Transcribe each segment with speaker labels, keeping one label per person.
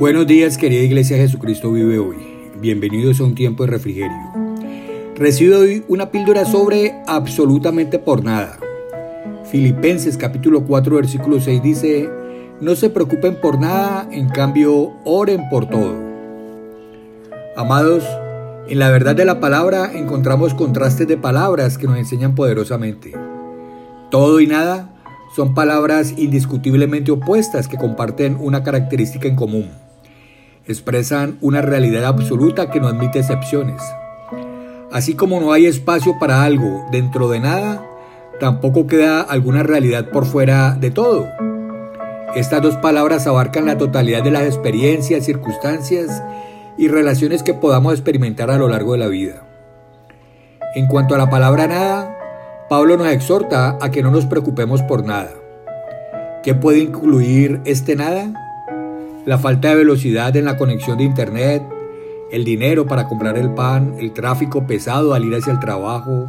Speaker 1: Buenos días querida Iglesia Jesucristo vive hoy. Bienvenidos a un tiempo de refrigerio. Recibo hoy una píldora sobre absolutamente por nada. Filipenses capítulo 4 versículo 6 dice, no se preocupen por nada, en cambio oren por todo. Amados, en la verdad de la palabra encontramos contrastes de palabras que nos enseñan poderosamente. Todo y nada son palabras indiscutiblemente opuestas que comparten una característica en común expresan una realidad absoluta que no admite excepciones. Así como no hay espacio para algo dentro de nada, tampoco queda alguna realidad por fuera de todo. Estas dos palabras abarcan la totalidad de las experiencias, circunstancias y relaciones que podamos experimentar a lo largo de la vida. En cuanto a la palabra nada, Pablo nos exhorta a que no nos preocupemos por nada. ¿Qué puede incluir este nada? La falta de velocidad en la conexión de Internet, el dinero para comprar el pan, el tráfico pesado al ir hacia el trabajo,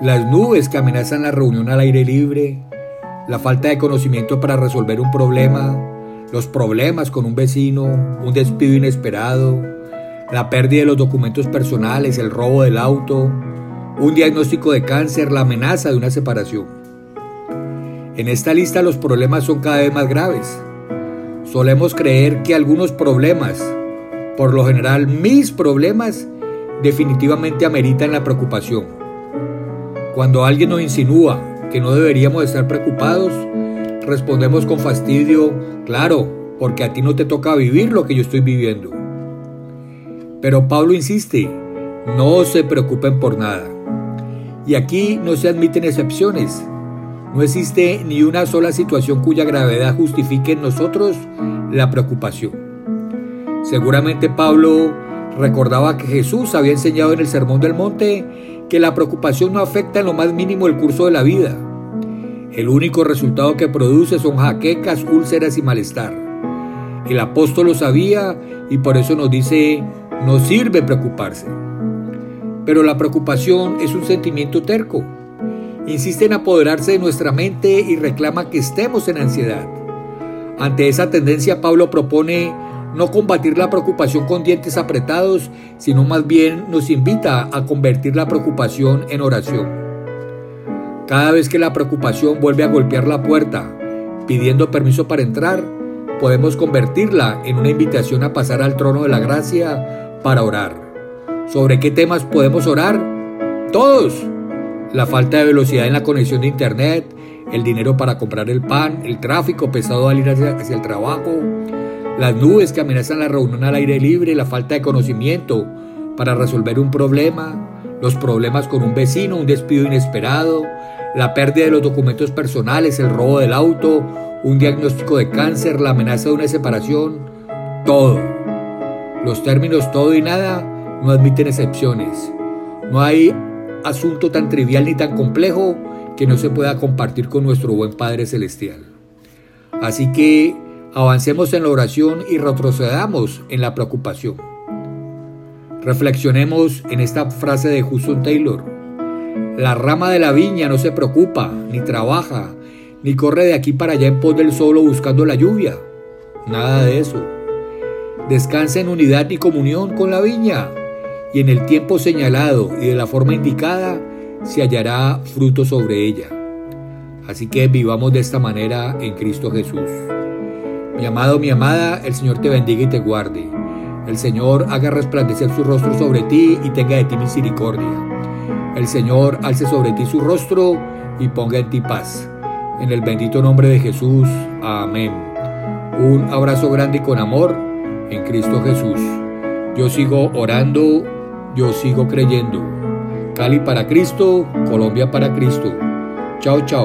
Speaker 1: las nubes que amenazan la reunión al aire libre, la falta de conocimiento para resolver un problema, los problemas con un vecino, un despido inesperado, la pérdida de los documentos personales, el robo del auto, un diagnóstico de cáncer, la amenaza de una separación. En esta lista los problemas son cada vez más graves. Solemos creer que algunos problemas, por lo general mis problemas, definitivamente ameritan la preocupación. Cuando alguien nos insinúa que no deberíamos estar preocupados, respondemos con fastidio, claro, porque a ti no te toca vivir lo que yo estoy viviendo. Pero Pablo insiste, no se preocupen por nada. Y aquí no se admiten excepciones. No existe ni una sola situación cuya gravedad justifique en nosotros la preocupación. Seguramente Pablo recordaba que Jesús había enseñado en el Sermón del Monte que la preocupación no afecta en lo más mínimo el curso de la vida. El único resultado que produce son jaquecas, úlceras y malestar. El apóstol lo sabía y por eso nos dice, no sirve preocuparse. Pero la preocupación es un sentimiento terco insiste en apoderarse de nuestra mente y reclama que estemos en ansiedad. Ante esa tendencia, Pablo propone no combatir la preocupación con dientes apretados, sino más bien nos invita a convertir la preocupación en oración. Cada vez que la preocupación vuelve a golpear la puerta pidiendo permiso para entrar, podemos convertirla en una invitación a pasar al trono de la gracia para orar. ¿Sobre qué temas podemos orar? Todos la falta de velocidad en la conexión de Internet, el dinero para comprar el pan, el tráfico pesado al ir hacia, el trabajo, las nubes que amenazan la reunión al aire libre, la falta de conocimiento para resolver un problema, los problemas con un vecino, un despido inesperado, la pérdida de los documentos personales, el robo del auto, un diagnóstico de cáncer, la amenaza de una separación, todo. Los términos todo y nada no admiten excepciones. No hay asunto tan trivial ni tan complejo que no se pueda compartir con nuestro buen Padre Celestial. Así que avancemos en la oración y retrocedamos en la preocupación. Reflexionemos en esta frase de Hudson Taylor. La rama de la viña no se preocupa, ni trabaja, ni corre de aquí para allá en pos del solo buscando la lluvia. Nada de eso. Descansa en unidad y comunión con la viña y en el tiempo señalado y de la forma indicada se hallará fruto sobre ella. Así que vivamos de esta manera en Cristo Jesús. Mi amado, mi amada, el Señor te bendiga y te guarde. El Señor haga resplandecer su rostro sobre ti y tenga de ti misericordia. El Señor alce sobre ti su rostro y ponga en ti paz. En el bendito nombre de Jesús. Amén. Un abrazo grande y con amor en Cristo Jesús. Yo sigo orando yo sigo creyendo. Cali para Cristo, Colombia para Cristo. Chao, chao.